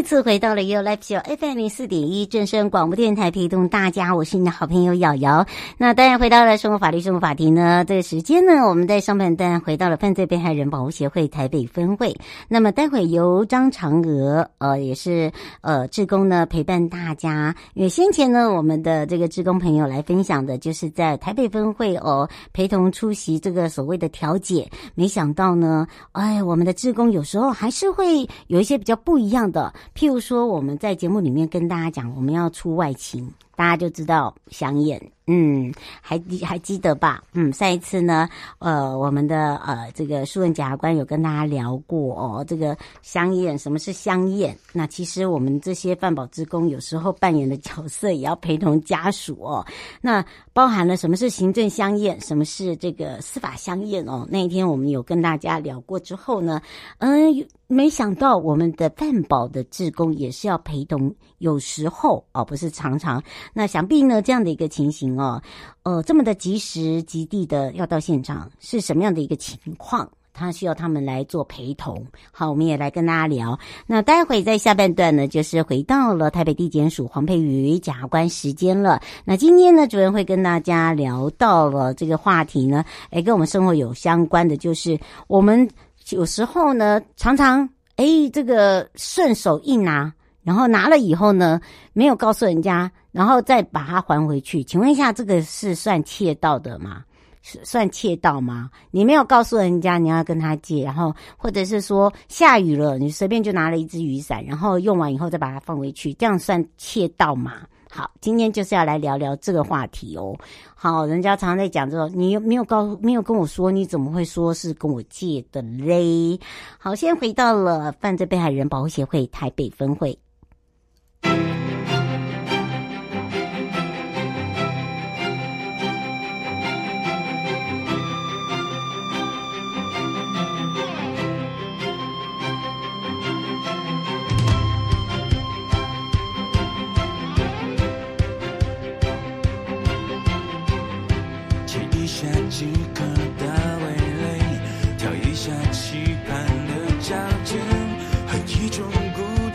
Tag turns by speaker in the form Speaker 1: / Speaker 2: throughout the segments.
Speaker 1: 再次回到了 You Live Show FM 零四点一正声广播电台，陪同大家，我是你的好朋友瑶瑶。那当然回到了生活法律生活法庭呢，这个时间呢，我们在上半段回到了犯罪被害人保护协会台北分会。那么待会由张嫦娥呃也是呃志工呢陪伴大家，因为先前呢我们的这个志工朋友来分享的就是在台北分会哦陪同出席这个所谓的调解，没想到呢，哎，我们的志工有时候还是会有一些比较不一样的。譬如说，我们在节目里面跟大家讲，我们要出外勤，大家就知道相验。嗯，还还记得吧？嗯，上一次呢，呃，我们的呃这个苏文检察官有跟大家聊过哦，这个相验，什么是相验？那其实我们这些饭保职工有时候扮演的角色也要陪同家属哦。那包含了什么是行政相验，什么是这个司法相验哦？那一天我们有跟大家聊过之后呢，嗯，没想到我们的饭保的志工也是要陪同，有时候哦，不是常常。那想必呢，这样的一个情形。哦，呃，这么的及时及地的要到现场，是什么样的一个情况？他需要他们来做陪同。好，我们也来跟大家聊。那待会在下半段呢，就是回到了台北地检署黄佩瑜检察官时间了。那今天呢，主任会跟大家聊到了这个话题呢，诶，跟我们生活有相关的，就是我们有时候呢，常常诶，这个顺手一拿。然后拿了以后呢，没有告诉人家，然后再把它还回去。请问一下，这个是算窃盗的吗？算窃盗吗？你没有告诉人家你要跟他借，然后或者是说下雨了，你随便就拿了一支雨伞，然后用完以后再把它放回去，这样算窃盗吗？好，今天就是要来聊聊这个话题哦。好，人家常在讲这个，你没有告，没有跟我说，你怎么会说是跟我借的嘞？好，先回到了犯罪被害人保护协会台北分会。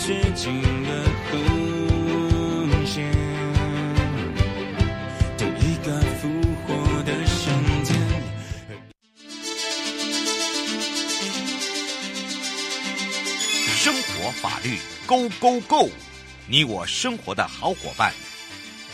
Speaker 2: 寂静的
Speaker 3: 弧线等一个复活的瞬间
Speaker 2: 生活法律 gogogo 你我生活的好伙伴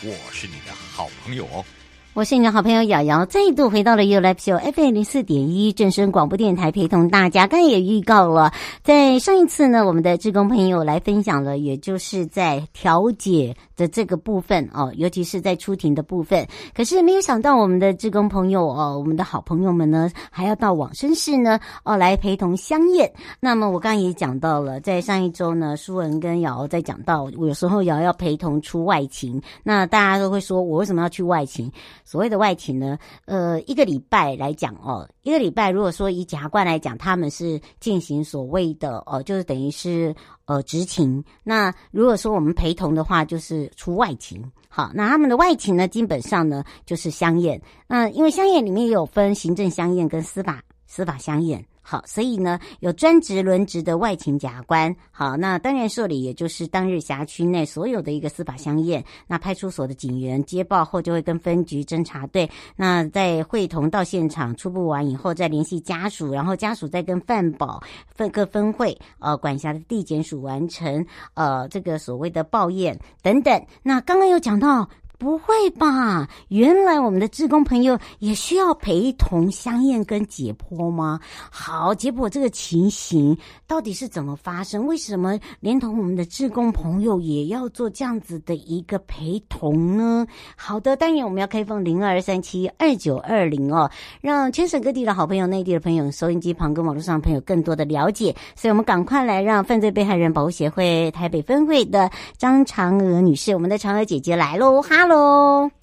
Speaker 2: 我是你的好朋友哦。
Speaker 1: 我是你的好朋友瑶瑶，再度回到了 You Live Show FM 零四点一正声广播电台，陪同大家。刚才也预告了，在上一次呢，我们的志工朋友来分享了，也就是在调解的这个部分哦，尤其是在出庭的部分。可是没有想到，我们的志工朋友哦，我们的好朋友们呢，还要到往生室呢哦来陪同相验。那么我刚刚也讲到了，在上一周呢，舒文跟瑶瑶在讲到，有时候瑶瑶陪同出外勤，那大家都会说我为什么要去外勤？所谓的外勤呢，呃，一个礼拜来讲哦，一个礼拜如果说以检察官来讲，他们是进行所谓的哦，就是等于是呃执勤。那如果说我们陪同的话，就是出外勤。好，那他们的外勤呢，基本上呢就是相验。那因为相验里面也有分行政相验跟司法司法相验。好，所以呢，有专职轮值的外勤检察官。好，那当然受理，也就是当日辖区内所有的一个司法相验。那派出所的警员接报后，就会跟分局侦查队，那在会同到现场初步完以后，再联系家属，然后家属再跟犯保分各分会呃管辖的地检署完成呃这个所谓的报验等等。那刚刚有讲到。不会吧？原来我们的志工朋友也需要陪同相验跟解剖吗？好，解剖这个情形到底是怎么发生？为什么连同我们的志工朋友也要做这样子的一个陪同呢？好的，当然我们要开放零二三七二九二零哦，让全省各地的好朋友、内地的朋友、收音机旁跟网络上的朋友更多的了解。所以我们赶快来让犯罪被害人保护协会台北分会的张嫦娥女士，我们的嫦娥姐姐来喽，哈喽。喽。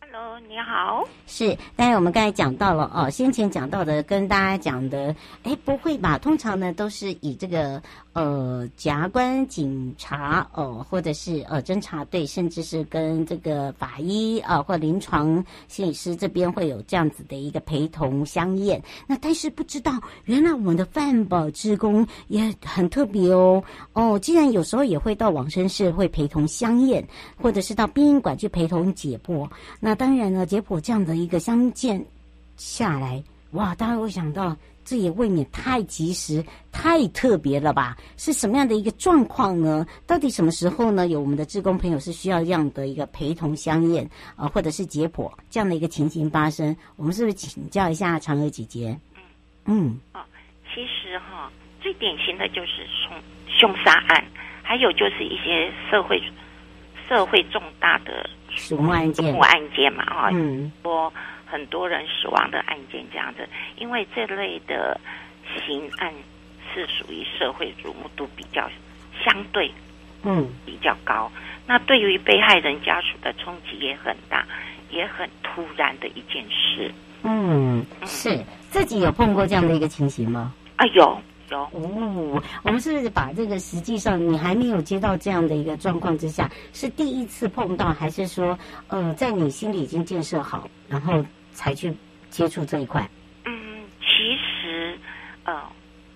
Speaker 4: 你好，
Speaker 1: 是，但是我们刚才讲到了哦，先前讲到的跟大家讲的，哎，不会吧？通常呢都是以这个呃，检察官、警察哦，或者是呃侦查队，甚至是跟这个法医啊、呃，或临床心理师这边会有这样子的一个陪同相验。那但是不知道，原来我们的犯保职工也很特别哦哦，既然有时候也会到往生室会陪同相验，或者是到殡仪馆去陪同解剖，那当然呢。结果这样的一个相见下来，哇！大家会想到，这也未免太及时、太特别了吧？是什么样的一个状况呢？到底什么时候呢？有我们的志工朋友是需要这样的一个陪同相验啊、呃，或者是解剖这样的一个情形发生？我们是不是请教一下嫦娥姐姐？嗯，
Speaker 4: 哦，其实哈，最典型的就是凶凶杀案，还有就是一些社会社会重大的。
Speaker 1: 死亡案件，
Speaker 4: 案件嘛，哈，嗯，多很多人死亡的案件这样子，因为这类的刑案是属于社会瞩目度比较相对，嗯，比较高。那对于被害人家属的冲击也很大，也很突然的一件事。
Speaker 1: 嗯，是自己有碰过这样的一个情形吗？
Speaker 4: 啊，有。
Speaker 1: 哦，我们是不是把这个实际上你还没有接到这样的一个状况之下，是第一次碰到，还是说，呃，在你心里已经建设好，然后才去接触这一块？
Speaker 4: 嗯，其实，呃，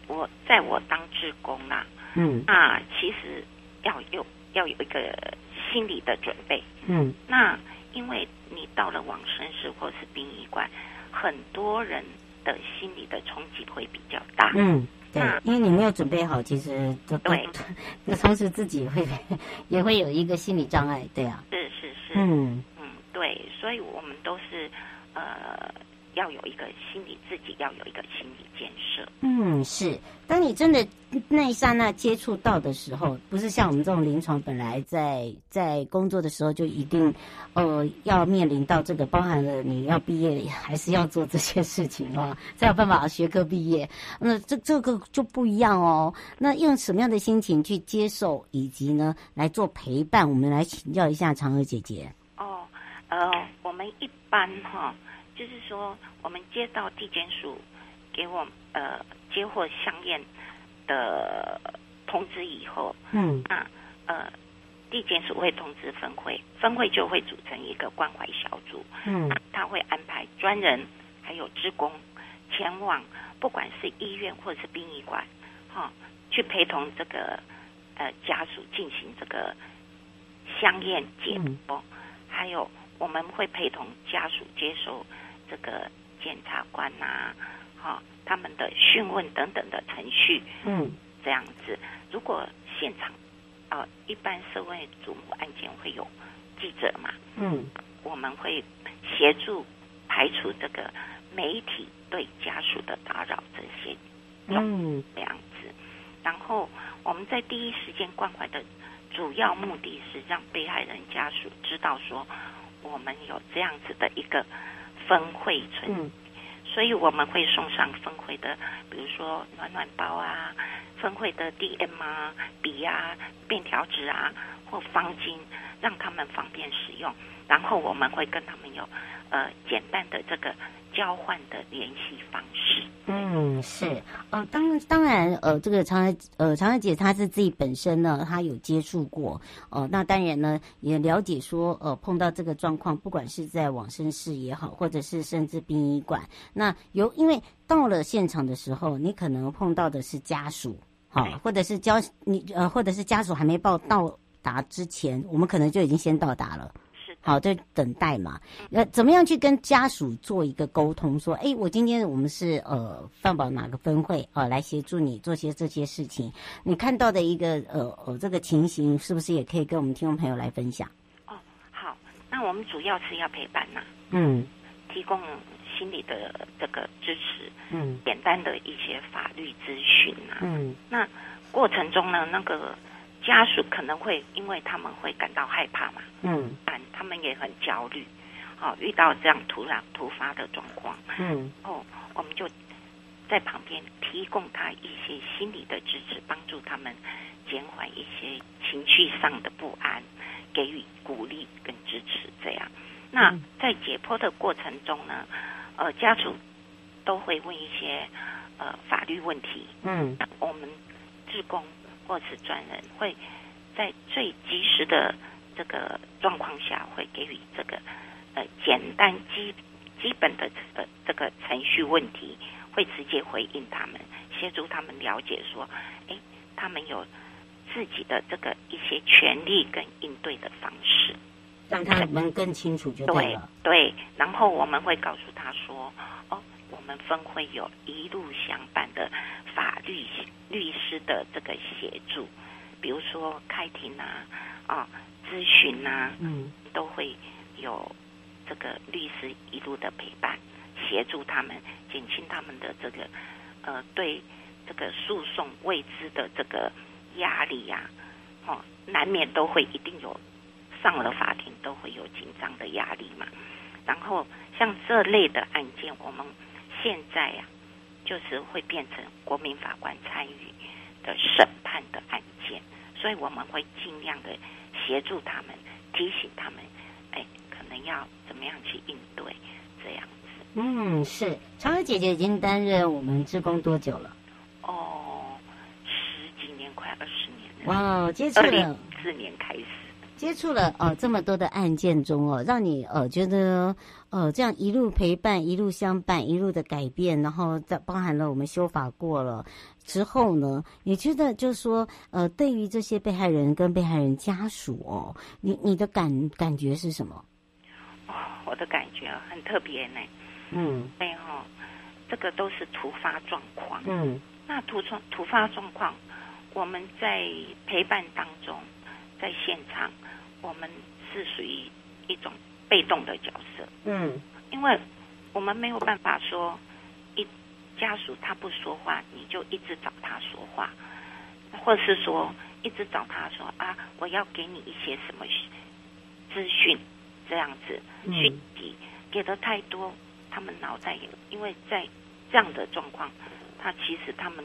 Speaker 4: 我在我当志工啊，
Speaker 1: 嗯，
Speaker 4: 啊，其实要有要有一个心理的准备，
Speaker 1: 嗯，
Speaker 4: 那因为你到了往生室或是殡仪馆，很多人的心理的冲击会比较大，
Speaker 1: 嗯。对，因为你没有准备好，其实都
Speaker 4: 对，
Speaker 1: 那同时自己会 也会有一个心理障碍，对啊，
Speaker 4: 是是是，
Speaker 1: 嗯。
Speaker 4: 嗯，对，所以我们都是呃。要有一个心理，自己要有一个心理建设。
Speaker 1: 嗯，是。当你真的那一刹那接触到的时候，不是像我们这种临床本来在在工作的时候就一定，呃，要面临到这个，包含了你要毕业还是要做这些事情哦，才有办法学科毕业。那这这个就不一样哦。那用什么样的心情去接受，以及呢来做陪伴？我们来请教一下嫦娥姐姐。
Speaker 4: 哦，呃，我们一般哈。就是说，我们接到地检署给我呃接获相验的通知以后，
Speaker 1: 嗯，
Speaker 4: 那呃，地检署会通知分会，分会就会组成一个关怀小组，
Speaker 1: 嗯，
Speaker 4: 他会安排专人还有职工前往，不管是医院或者是殡仪馆，哈、哦，去陪同这个呃家属进行这个香验解剖，嗯、还有我们会陪同家属接受。这个检察官呐、啊，哈、哦，他们的讯问等等的程序，
Speaker 1: 嗯，
Speaker 4: 这样子。如果现场，啊、呃，一般社会瞩目案件会有记者嘛，
Speaker 1: 嗯，
Speaker 4: 我们会协助排除这个媒体对家属的打扰这些，
Speaker 1: 嗯，
Speaker 4: 这样子。然后我们在第一时间关怀的主要目的是让被害人家属知道说，我们有这样子的一个。分会存，
Speaker 1: 嗯、
Speaker 4: 所以我们会送上分会的，比如说暖暖包啊，分会的 DM 啊、笔啊、便条纸啊或方巾，让他们方便使用。然后我们会跟他们有呃简单的这个交换的联系方式。
Speaker 1: 嗯，是，呃，当当然，呃，这个嫦娥，呃，嫦娥姐她是自己本身呢，她有接触过，哦、呃，那当然呢，也了解说，呃，碰到这个状况，不管是在往生室也好，或者是甚至殡仪馆，那有因为到了现场的时候，你可能碰到的是家属，好、哦，或者是交你呃，或者是家属还没报到达之前，我们可能就已经先到达了。好，在等待嘛。那，怎么样去跟家属做一个沟通？说，哎，我今天我们是呃饭保哪个分会啊、呃，来协助你做些这些事情。你看到的一个呃呃这个情形，是不是也可以跟我们听众朋友来分享？
Speaker 4: 哦，好，那我们主要是要陪伴呐、啊，
Speaker 1: 嗯，
Speaker 4: 提供心理的这个支持，
Speaker 1: 嗯，
Speaker 4: 简单的一些法律咨询啊，
Speaker 1: 嗯，
Speaker 4: 那过程中呢，那个家属可能会因为他们会感到害怕嘛，
Speaker 1: 嗯，
Speaker 4: 他们也很焦虑，好、哦，遇到这样突然突发的状况，
Speaker 1: 嗯，
Speaker 4: 哦，我们就在旁边提供他一些心理的支持，帮助他们减缓一些情绪上的不安，给予鼓励跟支持，这样。那在解剖的过程中呢，呃，家属都会问一些呃法律问题。
Speaker 1: 嗯，
Speaker 4: 我们志工或是专人会在最及时的这个状况下，会给予这个呃简单基基本的呃这个程序问题，会直接回应他们，协助他们了解说，哎，他们有自己的这个一些权利跟应对的方式。
Speaker 1: 让他们更清楚就对了。
Speaker 4: 对，对，然后我们会告诉他说：“哦，我们分会有一路相伴的法律律师的这个协助，比如说开庭啊，啊、哦，咨询啊，
Speaker 1: 嗯，
Speaker 4: 都会有这个律师一路的陪伴，协助他们减轻他们的这个呃对这个诉讼未知的这个压力呀、啊，哦，难免都会一定有。”上了法庭都会有紧张的压力嘛，然后像这类的案件，我们现在呀、啊，就是会变成国民法官参与的审判的案件，所以我们会尽量的协助他们，提醒他们，哎，可能要怎么样去应对这样子。
Speaker 1: 嗯，是，嫦娥姐姐已经担任我们职工多久了？
Speaker 4: 哦，十几年，快二十年了。
Speaker 1: 哇，接触了。二零
Speaker 4: 一四年开始。
Speaker 1: 接触了呃这么多的案件中哦，让你呃觉得呃这样一路陪伴、一路相伴、一路的改变，然后在包含了我们修法过了之后呢，你觉得就是说呃对于这些被害人跟被害人家属哦，你你的感感觉是什么？
Speaker 4: 哦，我的感觉很特别呢。嗯，对哈，这个都是突发状况。嗯，那突发突发状况，我们在陪伴当中，在现场。我们是属于一种被动的角色，嗯，因为我们没有办法说，一家属他不说话，你就一直找他说话，或是说一直找他说啊，我要给你一些什么资讯，这样子讯息给的太多，他们脑袋也因为在这样的状况，他其实他们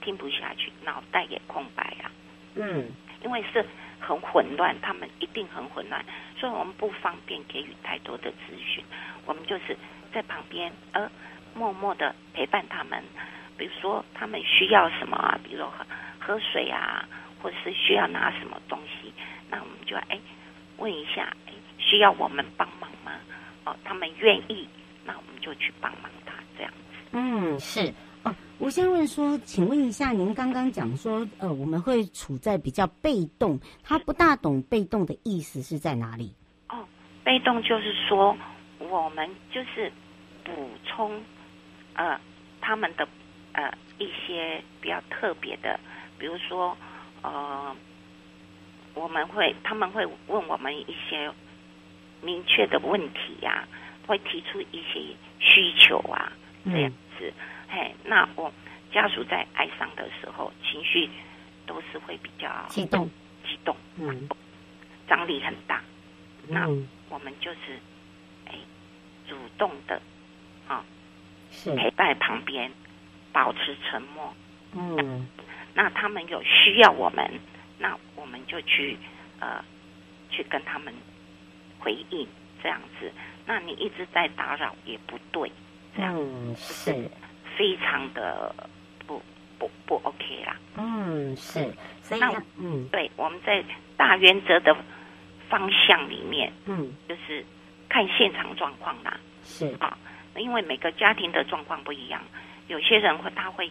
Speaker 4: 听不下去，脑袋也空白啊，嗯，因为是。很混乱，他们一定很混乱，所以我们不方便给予太多的资讯。我们就是在旁边，呃，默默的陪伴他们。比如说他们需要什么啊，比如喝喝水啊，或者是需要拿什么东西，那我们就哎问一下，哎，需要我们帮忙吗？哦，他们愿意，那我们就去帮忙他这样子。
Speaker 1: 嗯，是。哦，我先问说，请问一下，您刚刚讲说，呃，我们会处在比较被动，他不大懂被动的意思是在哪里？
Speaker 4: 哦，被动就是说，我们就是补充，呃，他们的呃一些比较特别的，比如说，呃，我们会他们会问我们一些明确的问题呀、啊，会提出一些需求啊，这样子。嗯哎，那我家属在哀伤的时候，情绪都是会比较
Speaker 1: 激动，
Speaker 4: 激动，嗯，张力很大。嗯、那我们就是哎，主动的啊，是陪在旁边，保持沉默。嗯，那他们有需要我们，那我们就去呃，去跟他们回应这样子。那你一直在打扰也不对，这样
Speaker 1: 嗯是。
Speaker 4: 非常的不不不 OK 啦。
Speaker 1: 嗯，是。所以
Speaker 4: 那嗯，对，我们在大原则的方向里面，嗯，就是看现场状况啦。
Speaker 1: 是
Speaker 4: 啊，因为每个家庭的状况不一样，有些人会他会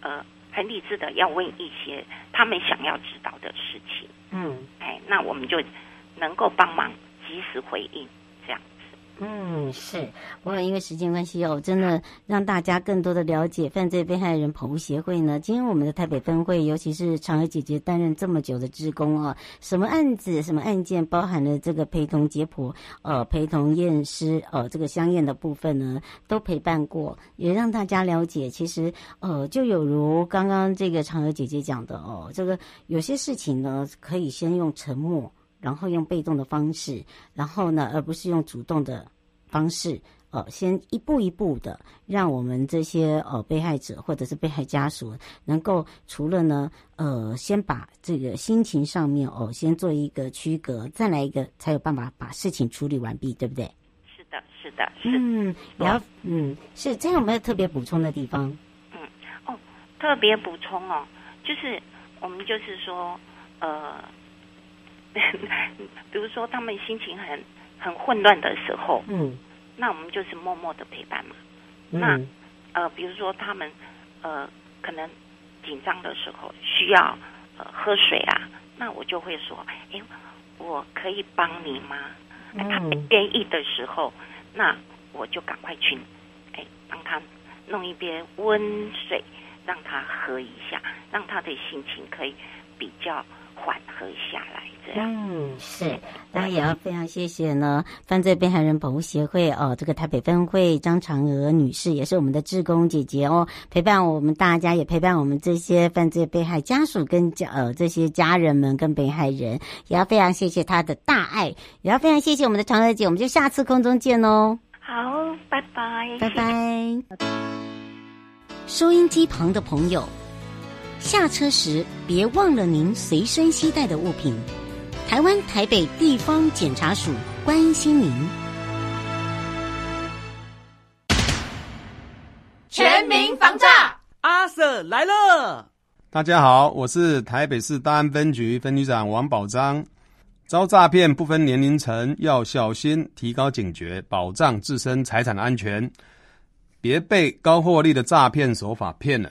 Speaker 4: 呃很理智的要问一些他们想要知道的事情。嗯，哎，那我们就能够帮忙及时回应。
Speaker 1: 嗯，是。不过因为时间关系哦，真的让大家更多的了解犯罪被害人保护协会呢。今天我们的台北分会，尤其是嫦娥姐姐担任这么久的职工哦，什么案子、什么案件，包含了这个陪同解剖、呃，陪同验尸、呃，这个相验的部分呢，都陪伴过，也让大家了解，其实呃，就有如刚刚这个嫦娥姐姐讲的哦，这个有些事情呢，可以先用沉默。然后用被动的方式，然后呢，而不是用主动的方式，呃，先一步一步的，让我们这些呃被害者或者是被害家属，能够除了呢，呃，先把这个心情上面哦，先做一个区隔，再来一个，才有办法把事情处理完毕，对不对？
Speaker 4: 是的，是的，是。
Speaker 1: 嗯，也要嗯，是这样，有没有特别补充的地方？
Speaker 4: 嗯，哦，特别补充哦，就是我们就是说，呃。比如说，他们心情很很混乱的时候，嗯，那我们就是默默的陪伴嘛。嗯、那呃，比如说他们呃可能紧张的时候需要呃喝水啊，那我就会说，哎，我可以帮你吗？嗯、他愿意的时候，那我就赶快去，哎，帮他弄一杯温水，让他喝一下，让他的心情可以比较。缓和下来，这样。
Speaker 1: 嗯，是。那也要非常谢谢呢，犯罪被害人保护协会哦，这个台北分会张嫦娥女士也是我们的志工姐姐哦，陪伴我们大家，也陪伴我们这些犯罪被害家属跟家呃这些家人们跟被害人，也要非常谢谢她的大爱，也要非常谢谢我们的嫦娥姐，我们就下次空中见哦。
Speaker 4: 好，拜拜，
Speaker 1: 拜拜。收音机旁的朋友。下车时别忘了您随身携带的物品。台湾台北地方检察署关心您。
Speaker 5: 全民防诈，阿 Sir 来了。
Speaker 6: 大家好，我是台北市大安分局分局长王宝章。遭诈骗不分年龄层，要小心，提高警觉，保障自身财产安全，别被高获利的诈骗手法骗了。